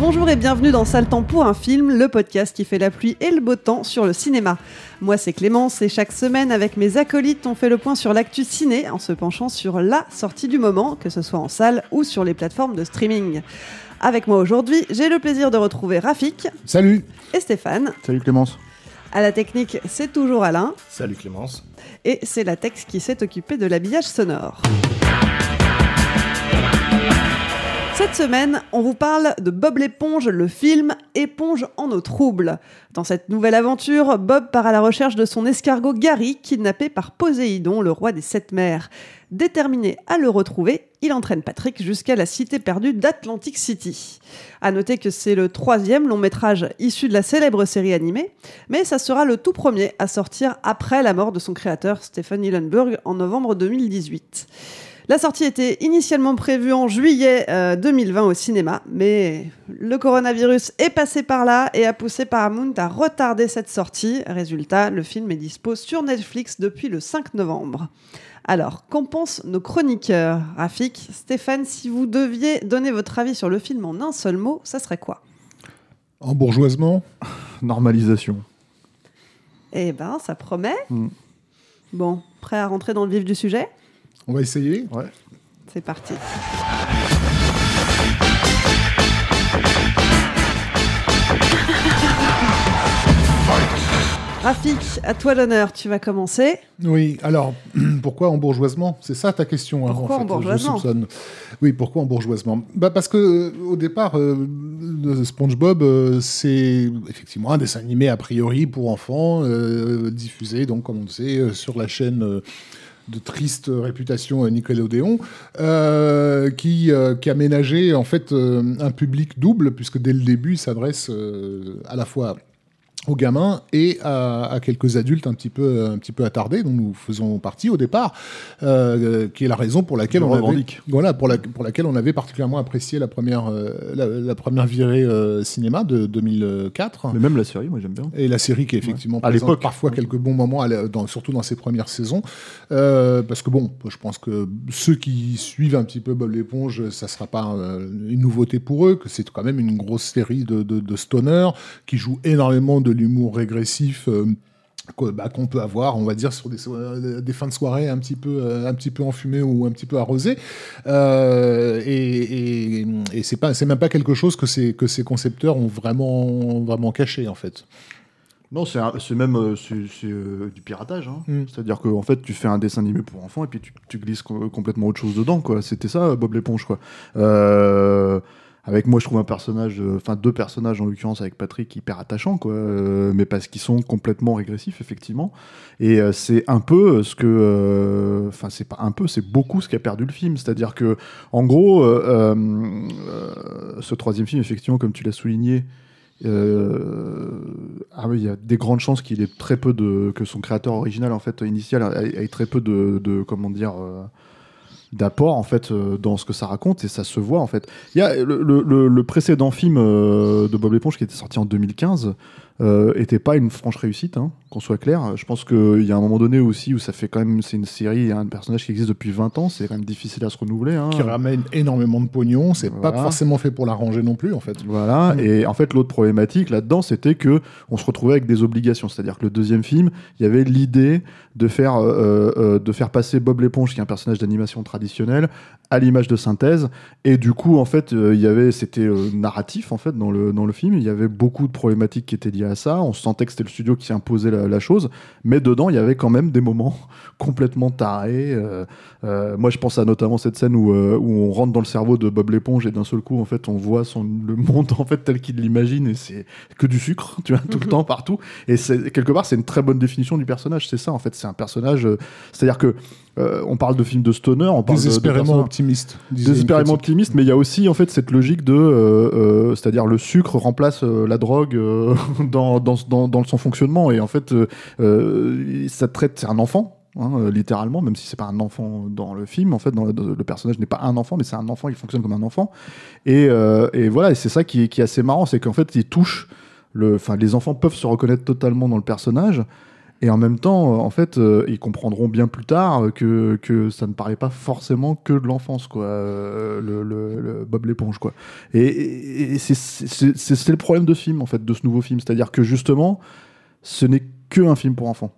Bonjour et bienvenue dans Sale Temps pour un film, le podcast qui fait la pluie et le beau temps sur le cinéma. Moi c'est Clémence et chaque semaine avec mes acolytes on fait le point sur l'actu ciné en se penchant sur la sortie du moment, que ce soit en salle ou sur les plateformes de streaming. Avec moi aujourd'hui, j'ai le plaisir de retrouver Rafik Salut et Stéphane. Salut Clémence À la technique, c'est toujours Alain. Salut Clémence. Et c'est la Tex qui s'est occupée de l'habillage sonore. Cette semaine, on vous parle de Bob l'éponge, le film Éponge en eau trouble. Dans cette nouvelle aventure, Bob part à la recherche de son escargot Gary, kidnappé par Poséidon, le roi des sept mers. Déterminé à le retrouver, il entraîne Patrick jusqu'à la cité perdue d'Atlantic City. À noter que c'est le troisième long métrage issu de la célèbre série animée, mais ça sera le tout premier à sortir après la mort de son créateur Stephen Hillenburg en novembre 2018. La sortie était initialement prévue en juillet euh, 2020 au cinéma, mais le coronavirus est passé par là et a poussé Paramount à retarder cette sortie. Résultat, le film est dispo sur Netflix depuis le 5 novembre. Alors, qu'en pensent nos chroniqueurs? Rafik, Stéphane, si vous deviez donner votre avis sur le film en un seul mot, ça serait quoi? Embourgeoisement Normalisation. Eh ben, ça promet. Mm. Bon, prêt à rentrer dans le vif du sujet? On va essayer Ouais. C'est parti. Rafik, à toi l'honneur, tu vas commencer. Oui, alors, pourquoi embourgeoisement C'est ça ta question hein, Pourquoi en fait, embourgeoisement je soupçonne. Oui, pourquoi embourgeoisement bah Parce que euh, au départ, euh, SpongeBob, euh, c'est effectivement un dessin animé a priori pour enfants, euh, diffusé, donc comme on le sait, euh, sur la chaîne... de triste réputation Nickelodeon, euh, qui, euh, qui a ménagé en fait euh, un public double, puisque dès le début, il s'adresse euh, à la fois aux gamins et à, à quelques adultes un petit peu un petit peu attardés dont nous faisons partie au départ euh, qui est la raison pour laquelle Je on avait, voilà pour la pour laquelle on avait particulièrement apprécié la première euh, la, la première virée euh, cinéma de 2004 Mais même la série, moi j'aime bien. et la série qui est effectivement À présente l'époque. parfois quelques bons moments, à dans- surtout dans ses premières saisons. Euh, parce que bon, je pense que ceux qui suivent un petit peu Bob l'éponge, ça sera pas euh, une nouveauté pour eux, que c'est quand même une grosse série de, de, de stoner qui joue énormément de l'humour régressif. euh, bah, qu'on peut avoir, on va dire, sur des, euh, des fins de soirée un petit peu, euh, un petit peu enfumées ou un petit peu arrosées. Euh, et et, et c'est pas, c'est même pas quelque chose que ces, que ces concepteurs ont vraiment, vraiment caché, en fait. Non, c'est même euh, du piratage. hein. Mm. C'est-à-dire qu'en en fait, tu fais un dessin animé pour enfants et puis tu, tu glisses co- complètement autre chose dedans. C'était ça, Bob l'éponge. quoi. Euh, avec moi, je trouve un personnage, euh, enfin deux personnages en l'occurrence avec Patrick hyper attachants, quoi. euh, mais parce qu'ils sont complètement régressifs, effectivement. Et euh, c'est un peu ce que, enfin c'est pas un peu, c'est beaucoup ce qui a perdu le film. C'est-à-dire que, en gros, ce troisième film, effectivement, comme tu l'as souligné, ah il y a des grandes chances qu'il ait très peu de que son créateur original en fait initial ait, très peu de, de comment dire d'apport en fait euh, dans ce que ça raconte et ça se voit en fait. Il y a le, le- précédent film euh, de Bob l'éponge qui était sorti en 2015 euh, était pas une franche réussite, hein, qu'on soit clair. Je pense qu'il y a un moment donné aussi où ça fait quand même, c'est une série, un personnage qui existe depuis 20 ans, c'est quand même difficile à se renouveler. hein. Qui ramène énormément de pognon. C'est pas Voilà. forcément fait pour l'arranger non plus, en fait. Voilà, Mm. et en fait l'autre problématique là-dedans c'était que on se retrouvait avec des obligations, c'est-à-dire que le deuxième film, il y avait l'idée de faire euh, euh, de faire passer Bob l'éponge qui est un personnage d'animation traditionnel à l'image de synthèse et du coup en fait euh, il y avait c'était euh, narratif en fait dans le dans le film, il y avait beaucoup de problématiques qui étaient liées à ça, on sentait que c'était le studio qui imposait la, la chose, mais dedans il y avait quand même des moments complètement tarés. euh, euh, moi je pense à notamment cette scène où, euh, où on rentre dans le cerveau de Bob l'éponge et d'un seul coup en fait on voit son le monde en fait tel qu'il l'imagine et c'est que du sucre tu vois tout le temps partout et c'est quelque part c'est une très bonne définition du personnage c'est ça en fait c'est un personnage euh, c'est à dire que euh, on parle de films de stoner on parle de- de Désespérément personnages- optimiste. désespérément optimiste, mais il y a aussi en fait cette logique de, euh, euh, c'est-à-dire le sucre remplace la drogue dans, dans, dans, dans son fonctionnement, et en fait, ça traite, c'est un enfant. hein, littéralement, même si c'est pas un enfant dans le film, en fait, dans le, personnage n'est pas un enfant, mais c'est un enfant, il fonctionne comme un enfant. Et, et voilà, et c'est ça qui est, qui est assez marrant, c'est qu'en fait, il touche, le, les enfants peuvent se reconnaître totalement dans le personnage, et en même temps, euh, en fait, euh, ils comprendront bien plus tard euh, que, que ça ne parlait pas forcément que de l'enfance, quoi, euh, le, le- le Bob l'éponge, quoi. Et, et- et c'est le problème de ce film, en fait, de ce nouveau film. C'est-à-dire que justement, ce n'est que un film pour enfants.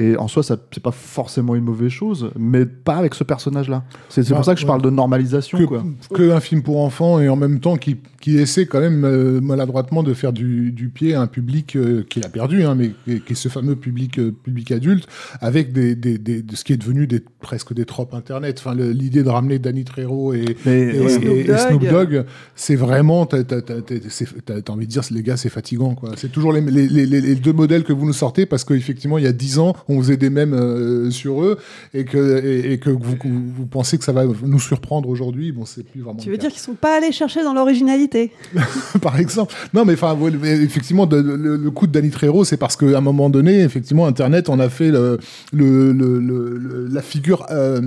Et en soi, c'est pas forcément une mauvaise chose, mais pas avec ce personnage-là. C'est c'est Bah, pour ça que je ouais. parle de normalisation, que, quoi. que un film pour enfants et en même temps qui, qui essaie quand même euh, maladroitement de faire du, du pied à un public euh, qu'il a perdu, hein, mais qui, est ce fameux public, euh, public adulte, avec des, des, des- de ce qui est devenu des, presque des tropes internet. Enfin, l'idée de ramener Danny Trejo et, Mais, et, ouais. et- et Snoop Dogg. C'est vraiment, t'as t'as envie de dire, les gars, c'est fatigant. C'est toujours les, les, les- les deux modèles que vous nous sortez parce qu'effectivement, il y a dix ans, on faisait des mèmes euh, sur eux et que, et, et que vous, vous pensez que ça va nous surprendre aujourd'hui. Bon, c'est plus vraiment Tu veux dire qu'ils sont pas allés chercher dans l'originalité par exemple. Non, mais enfin, ouais, effectivement, de- le, le coup de Danny Trejo, c'est parce qu'à un moment donné, effectivement, Internet en a fait le, le- le- la figure euh,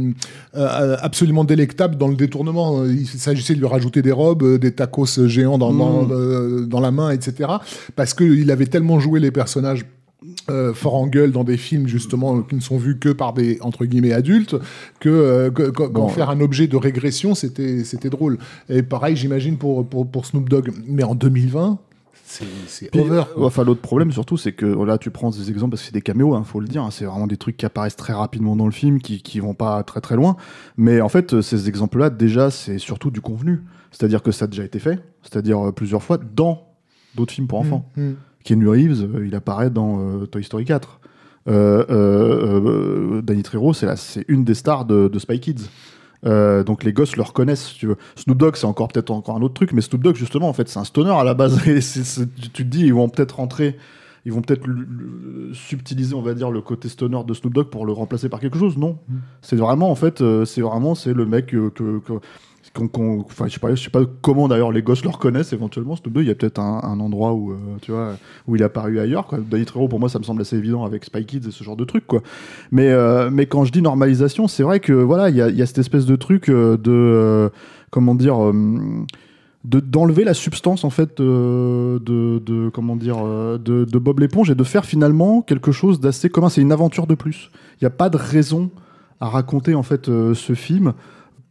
euh, absolument délectable dans le détournement. Il s'agissait de lui rajouter des robes, euh, des tacos géants dans, dans, euh, dans la main, etc. Parce qu'il avait tellement joué les personnages euh, fort en gueule dans des films justement qui ne sont vus que par des entre guillemets adultes que, euh, que- que- qu'en Bon, faire un objet de régression c'était c'était drôle et pareil j'imagine pour, pour pour Snoop Dogg mais en 2020 c'est c'est Puis, over euh, Enfin, l'autre problème surtout, c'est que là, tu prends des exemples parce que c'est des caméos, hein, faut le dire. hein, c'est vraiment des trucs qui apparaissent très rapidement dans le film, qui, qui vont pas très très loin. Mais en fait, euh, ces exemples-là, déjà, c'est surtout du convenu. C'est-à-dire que ça a déjà été fait, c'est-à-dire plusieurs fois dans d'autres films pour enfants. Mm, mm. Keanu Reeves, euh, il apparaît dans euh, Toy Story 4. Euh, Danny Trejo, c'est une des stars de, de Spy Kids. Euh, donc les gosses le reconnaissent, si tu veux. Snoop Dogg, c'est encore peut-être encore un autre truc, mais Snoop Dogg, justement, en fait, c'est un stoner à la base. Et c'est- tu tu te dis, ils vont peut-être rentrer, ils vont peut-être subtiliser, on va dire, le côté stoner de Snoop Dogg pour le remplacer par quelque chose. Non, c'est vraiment, en fait, euh, c'est vraiment, c'est le mec euh, que, que- je sais pas, sais pas comment d'ailleurs les gosses le reconnaissent éventuellement. Snoop Dogg, il y a peut-être un, endroit où, euh, où il est apparu ailleurs. Quoi. Danny pour moi, ça me semble assez évident avec Spy Kids et ce genre de. Mais, euh, mais quand je dis normalisation, c'est vrai que voilà, il y a, cette espèce de truc euh, de, comment dire. de d'enlever la substance en fait de, comment dire de, Bob l'éponge et de faire finalement quelque chose d'assez commun c'est une aventure de plus il n'y a pas de raison à raconter en fait ce film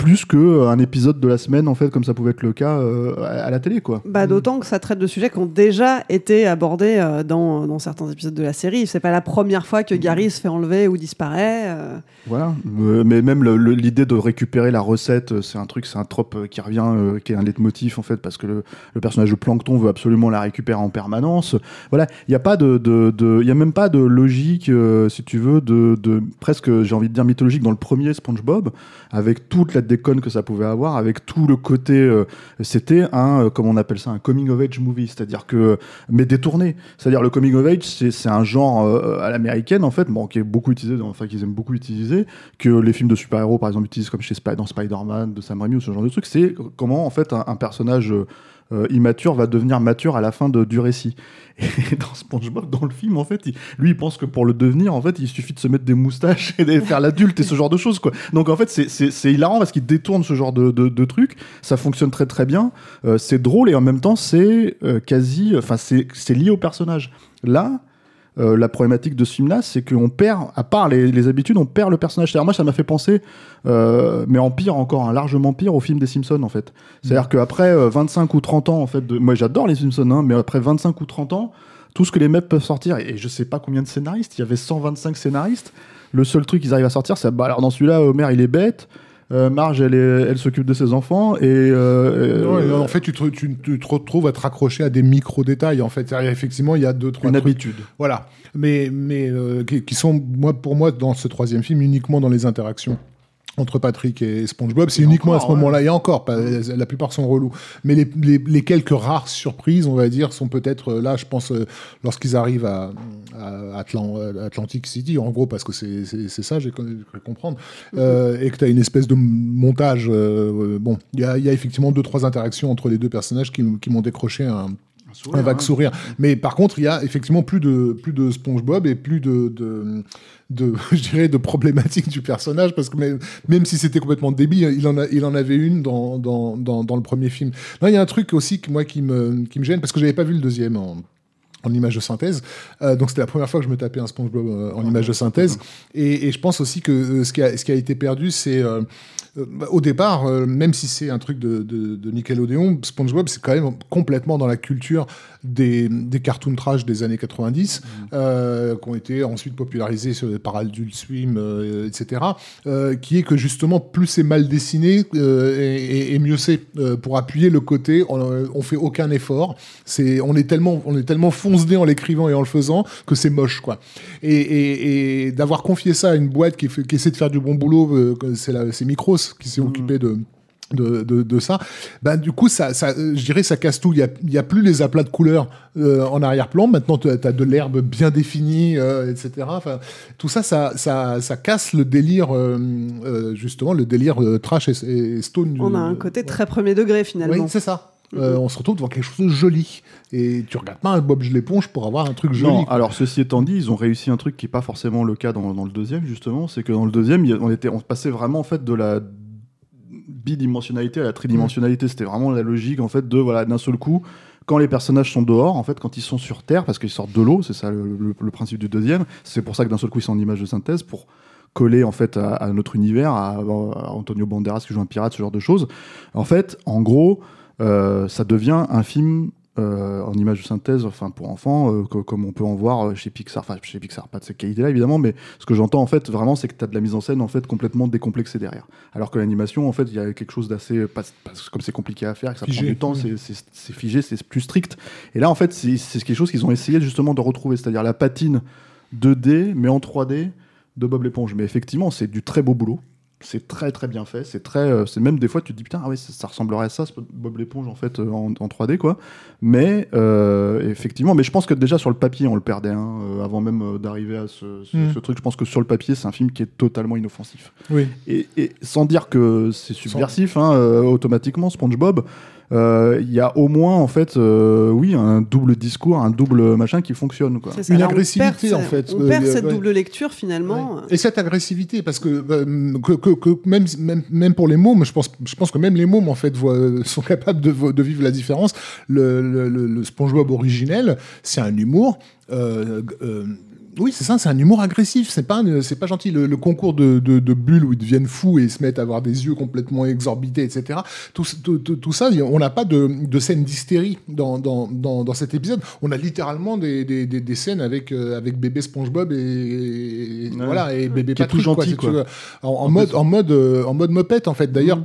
plus que euh, un épisode de la semaine en fait comme ça pouvait être le cas euh, à, la télé quoi Bah, D'autant que ça traite de sujets qui ont déjà été abordés euh, dans, dans certains épisodes de la série. C'est pas la première fois que Gary se fait enlever ou disparaît. euh. Voilà, mais même l'idée de récupérer la recette, c'est un truc, c'est un trope qui revient, euh, qui est un leitmotiv en fait, parce que le, le personnage de Plankton veut absolument la récupérer en permanence. Voilà, il n'y a pas de, de, de- il y a même pas de logique, euh, si tu veux, de, de presque, j'ai envie de dire mythologique dans le premier SpongeBob, avec toute la déconne que ça pouvait avoir, avec tout le côté, euh, c'était un, euh, comment on appelle ça, un coming of age movie, c'est-à-dire que, mais détourné. C'est-à-dire le coming of age, c'est un genre euh, à l'américaine en fait, bon, qui est beaucoup utilisé, enfin qu'ils aiment beaucoup utiliser, que les films de super-héros par exemple utilisent comme chez dans Spider-Man, de Sam Raimi ou ce genre de truc. C'est comment en fait un personnage euh, immature va devenir mature à la fin de, du récit. Et dans SpongeBob, dans le film, en fait, lui, il pense que pour le devenir, en fait, il suffit de se mettre des moustaches et de faire l'adulte et ce genre de choses, quoi. Donc, en fait, c'est- hilarant parce qu'il détourne ce genre de, de, de trucs. Ça fonctionne très très bien. Euh, c'est drôle et en même temps, c'est euh, quasi, enfin, c'est lié au personnage. Là. Euh, la problématique de ce film-là, c'est qu'on perd, à part les, les habitudes, on perd le personnage. C'est-à-dire, moi, ça m'a fait penser, euh, mais en pire encore, hein, largement pire, au film des Simpsons, en fait. C'est-à-dire qu'après euh, 25 ou 30 ans, en fait, de... moi j'adore les Simpsons, hein, mais après 25 ou 30 ans, tout ce que les mecs peuvent sortir, et je sais pas combien de scénaristes, il y avait 125 scénaristes, le seul truc qu'ils arrivent à sortir, c'est, bah, alors dans celui-là, Homer il est bête, Marge elle, est- elle s'occupe de ses enfants, et... euh, Non, et euh, en fait, tu te, tu- tu te retrouves à te raccrocher à des micro-détails. En fait, effectivement, il y a deux, trois une trucs. habitude. Voilà. Mais, mais euh, qui, qui sont, moi, pour moi, dans ce troisième film, uniquement dans les interactions entre Patrick et SpongeBob. C'est uniquement à ce moment-là. Et encore, pas- la plupart sont relous. Mais les, les- les quelques rares surprises, on va dire, sont peut-être euh, là, je pense, euh, lorsqu'ils arrivent à, à Atlantic City, en gros, parce que c'est ça, j'ai comprendre, euh, et que tu as une espèce de montage. euh, euh, bon, il y a, il y a effectivement deux, trois interactions entre les deux personnages qui, qui m'ont décroché un, un vague hein. sourire. Mais par contre, il y a effectivement plus de, plus de SpongeBob et plus de, de, de, je dirais, de problématiques du personnage, parce que même, même si c'était complètement débile, il en, a, il en avait une dans, dans, dans, dans le premier film. Là, il y a un truc aussi que moi qui me, qui me gêne, parce que j'avais pas vu le deuxième en en image de synthèse. Euh, donc c'était la première fois que je me tapais un SpongeBob euh, en image de synthèse. Et, et je pense aussi que euh, ce, qui a, ce qui a été perdu, c'est au départ, même si c'est un truc de, de, de Nickelodeon, SpongeBob c'est quand même complètement dans la culture des, des cartoon trash des années 90, euh, qui ont été ensuite popularisés par Adult Swim, etc. qui est que justement plus c'est mal dessiné et, mieux c'est pour appuyer le côté on, on fait aucun effort c'est on est tellement on est tellement foncedé en l'écrivant et en le faisant que c'est moche quoi et, et- et d'avoir confié ça à une boîte qui, fait- qui essaie de faire du bon boulot euh, c'est Micros qui s'est occupé de de, de, de ça, ben du coup ça, ça euh, je dirais ça casse tout. Il y a, il y a plus les aplats de couleurs euh, en arrière-plan. Maintenant tu as, de l'herbe bien définie, euh, etc. Enfin, tout ça, ça, ça, ça casse le délire euh, justement le délire euh, trash et, et stone. On a un côté très premier degré finalement. oui, c'est ça. Euh, on se retrouve devant quelque chose de joli. Et tu regardes pas un Bob l'éponge pour avoir un truc joli. Non, quoi. alors ceci étant dit, ils ont réussi un truc qui n'est pas forcément le cas dans, dans le deuxième, justement. C'est que dans le deuxième, on, était, on passait vraiment en fait de la bidimensionnalité à la tridimensionnalité. C'était vraiment la logique en fait de voilà d'un seul coup. Quand les personnages sont dehors, en fait, quand ils sont sur Terre, parce qu'ils sortent de l'eau, c'est ça le, le- le principe du deuxième. C'est pour ça que d'un seul coup ils sont en image de synthèse pour coller en fait à, à notre univers, à, à Antonio Banderas qui joue un pirate, ce genre de choses. En fait, en gros, ça devient un film euh, en image de synthèse, enfin pour enfants, euh, co- comme on peut en voir euh, chez Pixar, enfin chez Pixar, pas de cette qualité-là évidemment, mais ce que j'entends en fait vraiment, c'est que tu as de la mise en scène en fait complètement décomplexée derrière. Alors que l'animation, en fait, il y a quelque chose d'assez, comme c'est compliqué à faire, que ça Figé. prend du temps, c'est- figé, c'est plus strict. Et là, en fait, c'est quelque chose qu'ils ont essayé justement de retrouver, c'est-à-dire la patine 2D, mais en 3D de Bob l'éponge. Mais effectivement, c'est du très beau boulot. C'est très très bien fait. C'est très, euh, c'est même des fois tu te dis putain ah ouais ça, ça ressemblerait à ça ce Bob l'éponge en fait euh, en, en 3D quoi. Mais euh, effectivement, mais je pense que déjà sur le papier on le perdait hein, avant même d'arriver à ce, ce- Mm. ce truc. Je pense que sur le papier c'est un film qui est totalement inoffensif. Oui. Et, et sans dire que c'est subversif, hein, automatiquement, SpongeBob, il y a au moins, en fait, euh, oui, un double discours, un double machin qui fonctionne. Quoi. Une agressivité, perd en fait. On Euh, perd euh, cette ouais. double lecture finalement. Ouais. Et cette agressivité, parce que, euh, que, que- que même, même, même pour les mômes, je pense, je pense que même les mômes, en fait, voient- sont capables de, vivre la différence. Le, le, le- le SpongeBob originel, c'est un humour. euh, euh, oui, c'est ça, c'est un humour agressif. C'est pas, c'est pas gentil. Le, le concours de, de, de bulles où ils deviennent fous et ils se mettent à avoir des yeux complètement exorbités, etc. Tout, tout, tout- tout ça, on n'a pas de, de scène d'hystérie dans, dans, dans, dans cet épisode. On a littéralement des, des, des, des scènes avec, euh, avec bébé SpongeBob et, et- Ouais. voilà et bébé Qui est tout Patrick, quoi, gentil, quoi. veux. En, en En mode, en mode, euh, en mode mopette en fait. D'ailleurs. euh,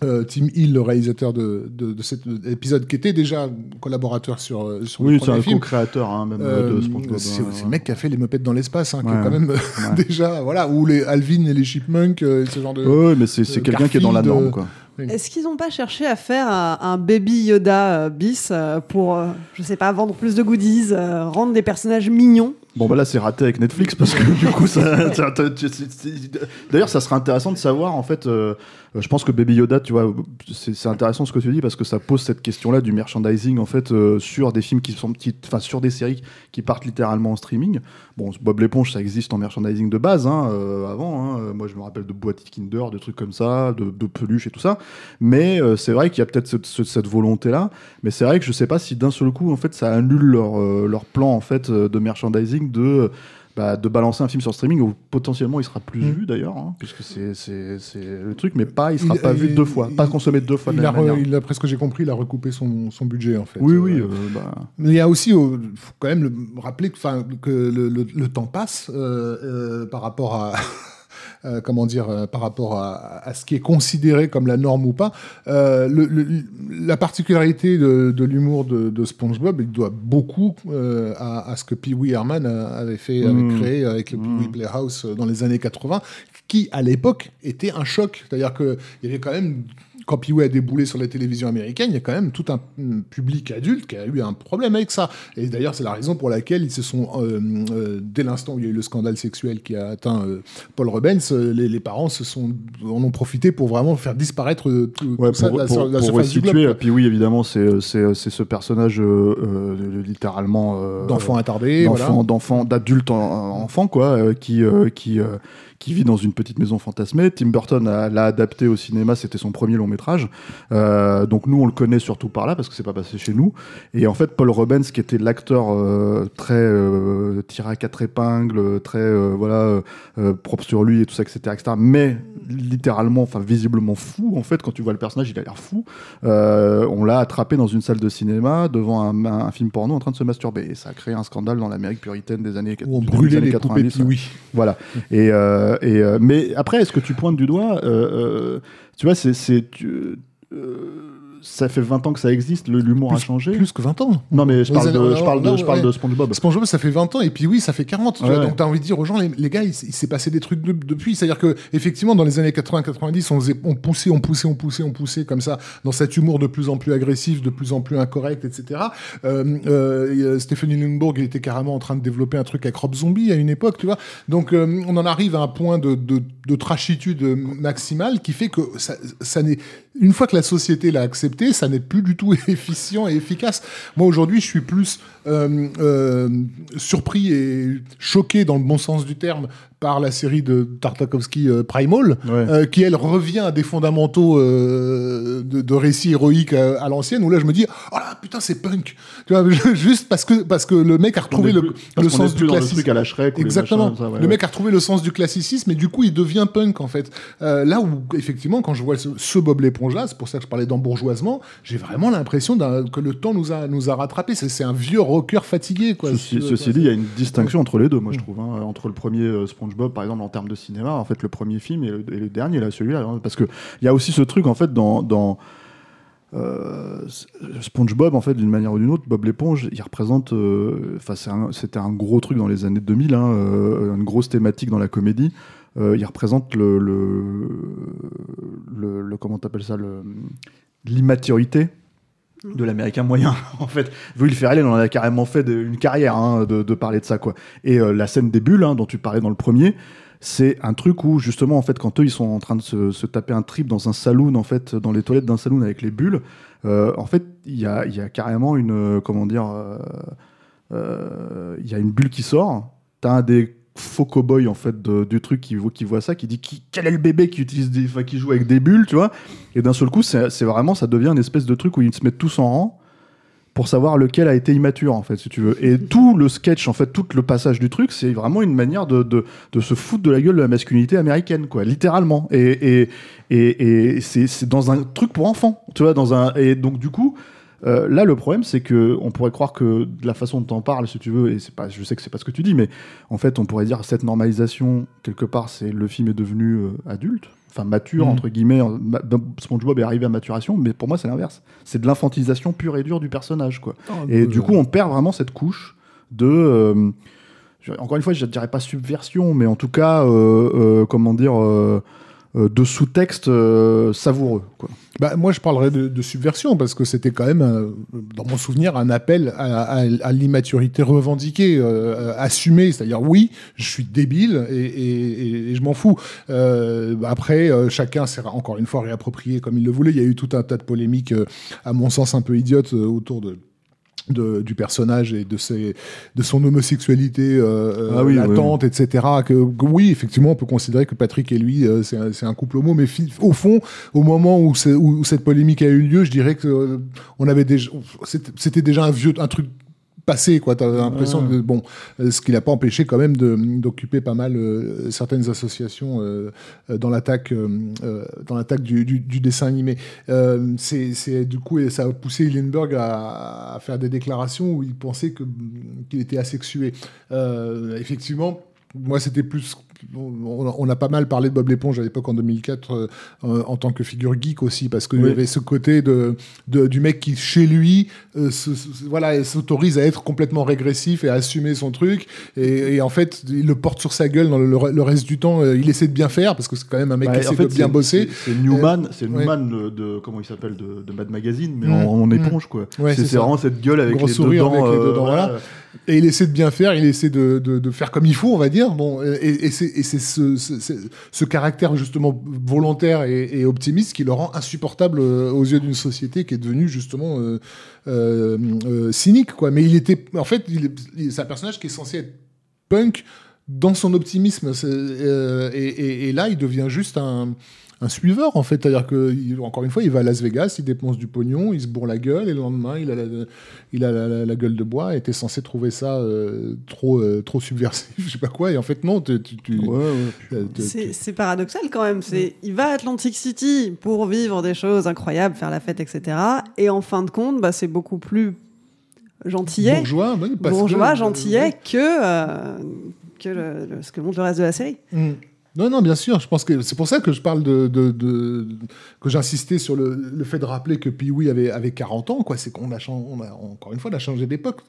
Tim Hill, le réalisateur de, de, de cet épisode, qui était déjà collaborateur sur, euh, sur le Oui, c'est premier un film, co-créateur hein, même euh, de SpongeBob. c'est hein, ouais. le mec qui a fait les mopettes dans l'espace, hein, qui est quand même euh, Ouais. déjà, voilà, ou les Alvin et les Chipmunks, euh, ce genre de. Ouais, mais c'est euh, quelqu'un qui est dans la norme. euh, Quoi. Est-ce qu'ils n'ont pas cherché à faire un, un baby Yoda euh, bis euh, pour, euh, je sais pas, vendre plus de goodies, euh, rendre des personnages mignons Bon bah là c'est raté avec Netflix parce que du coup ça, d'ailleurs ça serait intéressant de savoir en fait euh, je pense que Baby Yoda tu vois c'est intéressant ce que tu dis parce que ça pose cette question là du merchandising en fait euh, sur des films qui sont petits enfin sur des séries qui partent littéralement en streaming. Bon Bob l'éponge ça existe en merchandising de base hein, euh, avant hein. Moi je me rappelle de boîtes Kinder de trucs comme ça de, peluches et tout ça. Mais c'est vrai qu'il y a peut-être cette, cette- cette volonté là mais c'est vrai que je sais pas si d'un seul coup en fait ça annule leur, leur plan en fait de merchandising de bah, de balancer un film sur streaming où potentiellement il sera plus Mm. vu d'ailleurs hein, puisque c'est c'est c'est le truc mais pas il sera Il- pas vu il- deux fois pas consommé deux fois de Il la a, même re- manière il a presque j'ai compris, il a recoupé son, son budget en fait. oui Euh, oui euh, bah, Mais il y a aussi, euh, faut quand même le, rappeler que, le, le- le temps passe euh, euh, par rapport à. Euh, comment dire, euh, par rapport à, à ce qui est considéré comme la norme ou pas. Euh, le- le- la particularité de, de l'humour de, de SpongeBob, il doit beaucoup à, à ce que Pee Wee Herman avait fait, avait Mm. créé avec le Pee Wee Playhouse euh, dans les années 80, qui à l'époque était un choc. C'est-à-dire qu'il y avait quand même quand Wee a déboulé sur la télévision américaine, il y a quand même tout un public adulte qui a eu un problème avec ça. Et d'ailleurs, c'est la raison pour laquelle ils se sont, euh, euh, dès l'instant où il y a eu le scandale sexuel qui a atteint euh, Paul Rubens, euh, les, les parents se sont, en ont profité pour vraiment faire disparaître tout, Ouais, tout ça pour, de la, pour- la pour quoi. puis oui, évidemment, c'est c'est c'est ce personnage littéralement d'enfants, voilà. d'enfants, d'adultes en- en- enfants, quoi, qui qui qui vit dans une petite maison fantasmée. Tim Burton l'a adapté au cinéma, c'était son premier long métrage. Euh, donc nous, on le connaît surtout par là parce que c'est pas passé chez nous. Et en fait, Paul Rubens, qui était l'acteur euh, très euh, tiré à quatre épingles, très euh, voilà propre sur lui et tout ça, etc., etc. Mais littéralement, enfin visiblement fou. En fait, quand tu vois le personnage, il a l'air fou. On l'a attrapé dans une salle de cinéma devant un, un film porno en train de se masturber. Et ça a créé un scandale dans l'Amérique puritaine des années Où on brûlait les poupées 90. Pee-wee. Voilà. Et, et mais après, est-ce que tu pointes du doigt Tu vois, c'est euh, ça fait 20 ans que ça existe. L'humour a changé. Plus que 20 ans. Non, mais je parle de, années- je parle de, non, je parle ouais. de SpongeBob. SpongeBob, ça fait 20 ans, et puis oui, ça fait 40. tu Ouais, vois, ouais. donc t'as envie de dire aux gens, les, les gars, il, s'est passé des trucs de- depuis. C'est-à-dire que effectivement, dans les années 80-90, on, faisait- on poussait, on poussait, on poussait, on poussait comme ça, dans cet humour de plus en plus agressif, de plus en plus incorrect, etc. Euh, euh, Stephanie Lundborg, il était carrément en train de développer un truc avec Rob Zombie à une époque, tu vois. Donc euh, on en arrive à un point de, de, de trashitude maximale qui fait que ça, ça n'est une fois que la société l'a accepté, ça n'est plus du tout efficient et efficace. Moi aujourd'hui, je suis plus euh, euh, surpris et choqué dans le bon sens du terme par la série de Tartakovsky euh, Primal, euh, qui elle revient à des fondamentaux euh, de, de récits héroïques à, à l'ancienne, où là je me dis, oh là putain c'est punk, tu vois, juste parce que parce que le mec a retrouvé le, plus- le sens du le classicisme. truc à la Shrek Exactement. machins comme ça, ouais, le mec a retrouvé le sens du classicisme et du coup il devient punk en fait. Euh, là où effectivement quand je vois ce, ce Bob l'éponge là, c'est pour ça que je parlais d'embourgeoisement, j'ai vraiment l'impression que le temps nous a nous a rattrapé. C'est un vieux rocker fatigué quoi. Ceci, dit, il y a une distinction entre les deux, moi je trouve. hein. entre le premier euh, SpongeBob, par exemple, en termes de cinéma, en fait, le premier film et le, dernier, là, celui-là. hein. parce que il y a aussi ce truc, en fait, dans. dans euh, SpongeBob, en fait, d'une manière ou d'une autre, Bob l'éponge, il représente. euh, Enfin, c'était un gros truc dans les années 2000, hein, euh, une grosse thématique dans la comédie. Il représente le, le, comment t'appelles ça, l'immaturité de l'américain moyen en fait. Will Ferrell il en a carrément fait une carrière hein, de, parler de ça quoi. Et euh, la scène des bulles hein, dont tu parlais dans le premier c'est un truc où justement en fait quand eux ils sont en train de se, taper un trip dans un saloon en fait dans les toilettes d'un saloon avec les bulles euh, en fait il y a, y a carrément une euh, comment dire il y a une bulle qui sort. T'as un des faux cow-boys en fait de- du truc qui, voit- ça qui dit qui, quel est le bébé qui utilise des, qui joue avec des bulles tu vois. Et d'un seul coup c'est vraiment ça devient une espèce de truc où ils se mettent tous en rang pour savoir lequel a été immature en fait si tu veux. Et tout le sketch en fait tout le passage du truc c'est vraiment une manière de, de, se foutre de la gueule de la masculinité américaine quoi littéralement. Et, et, et, et c'est dans un truc pour enfants tu vois dans un et donc du coup euh, là, le problème, c'est que on pourrait croire que de la façon dont t'en parles, si tu veux, et c'est pas, je sais que c'est pas ce que tu dis, mais en fait, on pourrait dire cette normalisation quelque part, c'est le film est devenu euh, adulte, enfin mature Mhm. entre guillemets. en- ma- SpongeBob est arrivé à maturation, mais pour moi, c'est l'inverse. C'est de l'infantilisation pure et dure du personnage, quoi. Oh, et du coup, on perd vraiment cette couche de euh, encore une fois, je ne dirais pas subversion, mais en tout cas, comment dire, de sous-texte euh, savoureux. Bah, moi, je parlerais de, subversion parce que c'était quand même, euh, dans mon souvenir, un appel à, l'immaturité revendiquée, euh, assumée. C'est-à-dire, oui, je suis débile et, je m'en fous. Euh, après, euh, chacun s'est encore une fois réapproprié comme il le voulait. Il y a eu tout un tas de polémiques, euh, à mon sens, un peu idiotes euh, autour de. De- du personnage et de, ses, de son homosexualité euh, Ah oui, latente, etc. Que, que oui, effectivement, on peut considérer que Patrick et lui, euh, c'est un, c'est un couple homo, mais au fond, au moment où, c'est- où- où cette polémique a eu lieu, je dirais que euh, on avait déjà, c'était c'était déjà un vieux, un truc passé, quoi. T'as l'impression que bon, euh, ce qui l'a pas empêché quand même de- d'occuper pas mal euh, certaines associations euh, euh, dans l'attaque, euh, euh, dans l'attaque du, du- du dessin animé. Euh, c'est c'est- du coup, ça a poussé Hillenberg à, à faire des déclarations où il pensait que qu'il était asexué. Euh, effectivement. Moi, c'était plus. On a pas mal parlé de Bob l'éponge à l'époque en 2004 euh, en tant que figure geek aussi, parce qu'il Oui. y avait ce côté de, de- du mec qui, chez lui, euh, se- se- voilà, s'autorise à être complètement régressif et à assumer son truc. Et, et en fait, il le porte sur sa gueule dans le, le reste du temps. euh, il essaie de bien faire, parce que c'est quand même un mec qui en essaie fait, de bien bosser. C'est Newman, c'est. Newman de comment il s'appelle de, de Mad Magazine, mais Mm. en, en Mm. éponge quoi. Ouais, c'est vraiment cette gueule avec Gros les sourire dedans. avec les dedans, voilà. Et il essaie de bien faire, il essaie de, de, faire comme il faut, on va dire. Bon, et, et c'est ce, ce, caractère justement volontaire et, optimiste qui le rend insupportable euh, aux yeux d'une société qui est devenue justement euh, euh, cynique, quoi. Mais il était, en fait, c'est un personnage qui est censé être punk dans son optimisme. Et là, il devient juste un, un suiveur, en fait. C'est-à-dire que, encore une fois, il va à Las Vegas, il dépense du pognon, il se bourre la gueule, et le lendemain, il a la, il a la, la- la gueule de bois, et t'es censé trouver ça euh, trop, euh, trop subversif, je sais pas quoi. Et en fait, non, tu. tu- tu- Ouais, ouais. euh, C'est paradoxal quand même. C'est il va à Atlantic City pour vivre des choses incroyables, faire la fête, etc. Et en fin de compte, bah, c'est beaucoup plus gentillet, bourgeois, bourgeois, que- gentillet que euh, que le- le- ce que montre le reste de la série. Mm. Non, non, bien sûr. Je pense que c'est pour ça que je parle de, de, de- que j'insistais sur le, le fait de rappeler que Pee-wee avait, avait 40 ans. Quoi, c'est qu'on a, on a encore une fois, on a changé d'époque.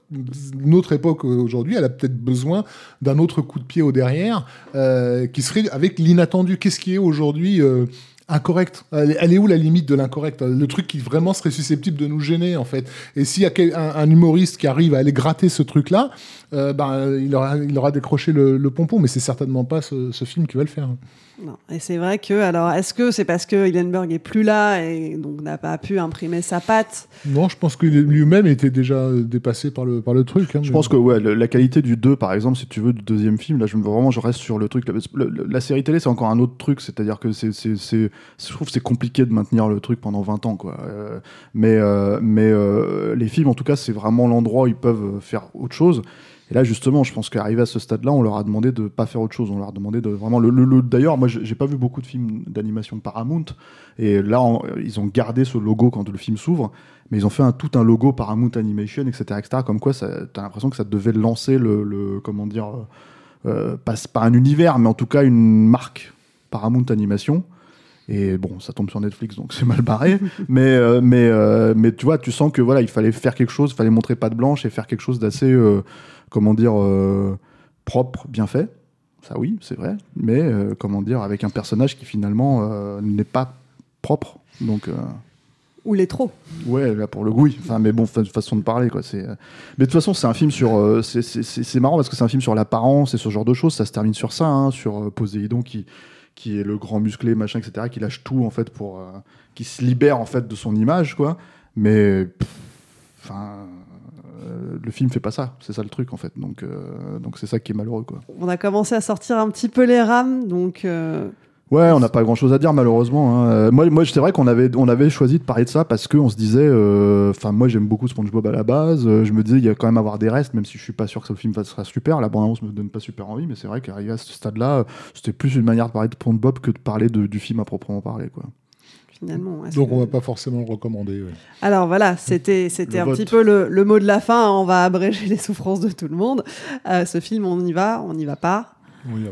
Notre époque euh, aujourd'hui, elle a peut-être besoin d'un autre coup de pied au derrière, euh, qui serait avec l'inattendu. Qu'est-ce qui est aujourd'hui euh, incorrect elle, est- où la limite de l'incorrect Le truc qui vraiment serait susceptible de nous gêner, en fait. Et s'il y a un, humoriste qui arrive à aller gratter ce truc-là, euh, ben, il, aura, décroché le, pompon. Mais c'est certainement pas ce, ce film qui va le faire. Non. Et c'est vrai que, alors, est-ce que c'est parce que Hillenberg est plus là et donc n'a pas pu imprimer sa patte? Non, je pense que lui-même était déjà dépassé par le, par le truc. hein, Je mais- pense que ouais, le- la qualité du 2, par exemple, si tu veux, du deuxième film, là, je me vraiment, je reste sur le truc. Le- le- la série télé, c'est encore un autre truc, c'est-à-dire que c'est, c'est, c'est- je trouve que c'est compliqué de maintenir le truc pendant 20 ans, quoi. Euh, mais euh, mais euh, les films, en tout cas, c'est vraiment l'endroit où ils peuvent faire autre chose. Et là, justement, je pense qu'arrivé à ce stade-là, on leur a demandé de pas faire autre chose. On leur a demandé de vraiment le. le- le- D'ailleurs, moi, j'ai pas vu beaucoup de films d'animation Paramount, et là, on- ils ont gardé ce logo quand le film s'ouvre mais ils ont fait un, tout un logo Paramount Animation, etc., etc. Comme quoi, t'as l'impression que ça devait lancer le, le- comment dire, euh, euh, pas, pas un univers, mais en tout cas une marque Paramount Animation. Et bon, ça tombe sur Netflix, donc c'est mal barré. mais, euh, mais, euh, mais tu vois, tu sens que voilà, il fallait faire quelque chose, il fallait montrer patte blanche et faire quelque chose d'assez, comment dire, euh, propre, bien fait. Ça oui, c'est vrai. Mais euh, comment dire, avec un personnage qui finalement euh, n'est pas propre. Donc. ou les trop Ouais, là pour le goût, oui. Enfin, mais bon, fa- façon de parler, quoi. C'est. Mais de toute façon, c'est un film sur. euh, c'est- marrant parce que c'est un film sur l'apparence et ce genre de choses. Ça se termine sur ça, hein, sur euh, Poséidon qui qui est le grand musclé, machin, etc., qui lâche tout en fait pour, euh, qui se libère en fait de son image, quoi. Mais, enfin, le film fait pas ça. C'est ça le truc en fait. Donc, euh, donc c'est ça qui est malheureux, quoi. On a commencé à sortir un petit peu les rames, donc euh, Ouais, on n'a pas grand chose à dire malheureusement. hein. Euh, moi, moi c'est vrai qu'on avait, on avait choisi de parler de ça parce qu'on se disait, euh, enfin, moi j'aime beaucoup SpongeBob à la base. euh, je me disais, il y a quand même à avoir des restes, même si je suis pas sûr que ce film va- sera super. La bande-annonce me donne pas super envie, mais c'est vrai qu'arrivé à ce stade-là, euh, c'était plus une manière de parler de SpongeBob que de parler de- du film à proprement parler, quoi. Finalement. Donc que- on va pas forcément le recommander. ouais. Alors voilà, c'était un vote. petit peu le, le mot de la fin. On va abréger les souffrances de tout le monde. Euh, ce film, on y va, on n'y va pas. Y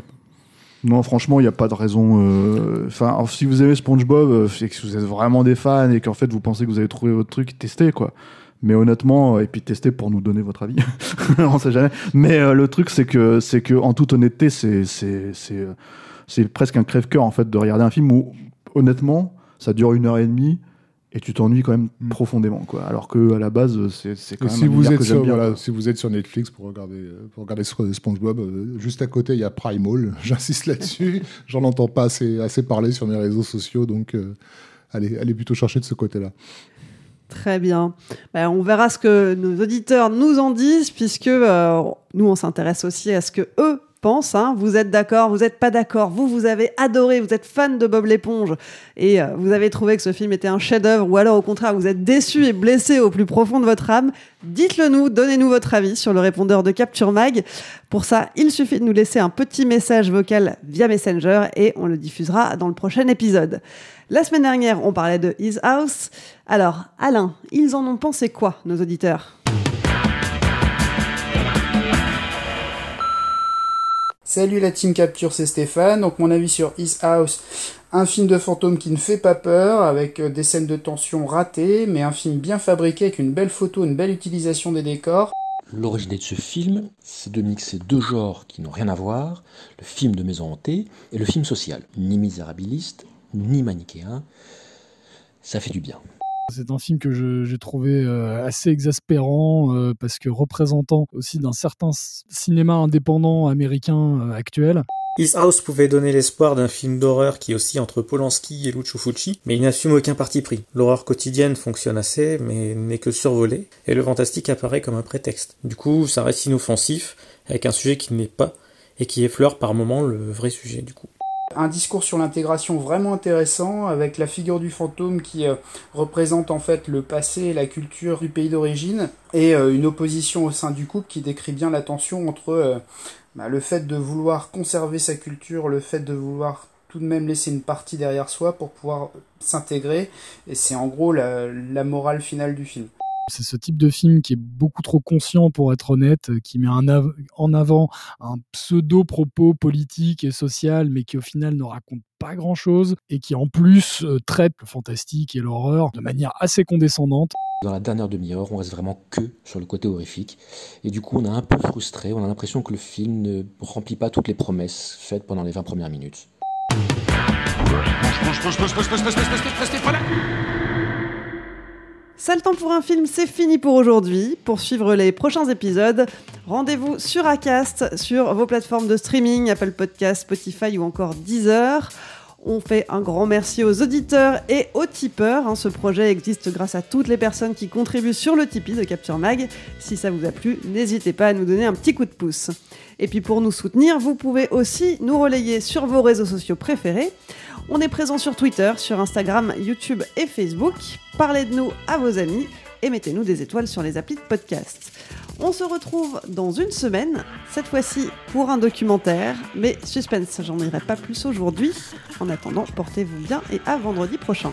Non, franchement, il n'y a pas de raison. euh, Enfin, si vous aimez SpongeBob, euh, c'est que vous êtes vraiment des fans et qu'en fait vous pensez que vous avez trouvé votre truc, testez quoi. Mais honnêtement, euh, et puis testez pour nous donner votre avis. On sait jamais. Mais euh, le truc, c'est que, c'est que, en toute honnêteté, c'est, c'est, c'est, euh, c'est presque un crève-cœur en fait de regarder un film où honnêtement ça dure une heure et demie et tu t'ennuies quand même Mm. profondément quoi. Alors que à la base c'est c'est quand Et même si un vous, êtes que j'aime sur, bien, voilà, si vous êtes sur Netflix pour regarder, euh, pour regarder Sp- SpongeBob, euh, juste à côté il y a Primal, j'insiste là-dessus. J'en entends pas assez, assez parler sur mes réseaux sociaux, donc euh, allez, allez plutôt chercher de ce côté-là. Très bien. Ben, on verra ce que nos auditeurs nous en disent, puisque euh, nous, on s'intéresse aussi à ce que eux hein. Vous êtes d'accord, vous n'êtes pas d'accord. Vous, vous avez adoré, vous êtes fan de Bob l'éponge et euh, vous avez trouvé que ce film était un chef-d'œuvre, ou alors au contraire, vous êtes déçu et blessé au plus profond de votre âme. Dites-le nous, donnez-nous votre avis sur le répondeur de Capture Mag. Pour ça, il suffit de nous laisser un petit message vocal via Messenger et on le diffusera dans le prochain épisode. La semaine dernière, on parlait de His House. Alors, Alain, ils en ont pensé quoi, nos auditeurs? Salut la team Capture, c'est Stéphane. Donc mon avis sur His House, un film de fantôme qui ne fait pas peur, avec euh, des scènes de tension ratées, mais un film bien fabriqué avec une belle photo, une belle utilisation des décors. L'origine de ce film, c'est de mixer deux genres qui n'ont rien à voir, le film de maison hantée et le film social. Ni misérabiliste, ni manichéen. Ça fait du bien. C'est un film que j'ai trouvé euh, assez exaspérant euh, parce que représentant aussi d'un certain cinéma indépendant américain euh, actuel. His House pouvait donner l'espoir d'un film d'horreur qui oscille entre Polanski et Lucio Fucci, mais il n'assume aucun parti pris. L'horreur quotidienne fonctionne assez, mais n'est que survolée, et le fantastique apparaît comme un prétexte. Du coup, ça reste inoffensif, avec un sujet qui n'est pas, et qui effleure par moments le vrai sujet du coup. Un discours sur l'intégration vraiment intéressant, avec la figure du fantôme qui euh, représente en fait le passé et la culture du pays d'origine, et euh, une opposition au sein du couple qui décrit bien la tension entre euh, bah, le fait de vouloir conserver sa culture, le fait de vouloir tout de même laisser une partie derrière soi pour pouvoir s'intégrer, et c'est en gros la, la morale finale du film. C'est ce type de film qui est beaucoup trop conscient pour être honnête, euh, qui met un av- en avant un pseudo-propos politique et social, mais qui au final ne raconte pas grand-chose, et qui en plus euh, traite le fantastique et l'horreur de manière assez condescendante. Dans la dernière demi-heure, on reste vraiment que sur le côté horrifique. Et du coup, on est un peu frustré. On a l'impression que le film ne remplit pas toutes les promesses faites pendant les 20 premières minutes. Ça le temps pour un film, c'est fini pour aujourd'hui. Pour suivre les prochains épisodes, rendez-vous sur Acast, sur vos plateformes de streaming, Apple Podcasts, Spotify ou encore Deezer. On fait un grand merci aux auditeurs et aux tipeurs. hein. Ce projet existe grâce à toutes les personnes qui contribuent sur le Tipeee de Capture Mag. Si ça vous a plu, n'hésitez pas à nous donner un petit coup de pouce. Et puis pour nous soutenir, vous pouvez aussi nous relayer sur vos réseaux sociaux préférés. On est présent sur Twitter, sur Instagram, YouTube et Facebook. Parlez de nous à vos amis et mettez-nous des étoiles sur les applis de podcast. On se retrouve dans une semaine, cette fois-ci pour un documentaire, mais suspense, j'en dirai pas plus aujourd'hui. En attendant, portez-vous bien et à vendredi prochain.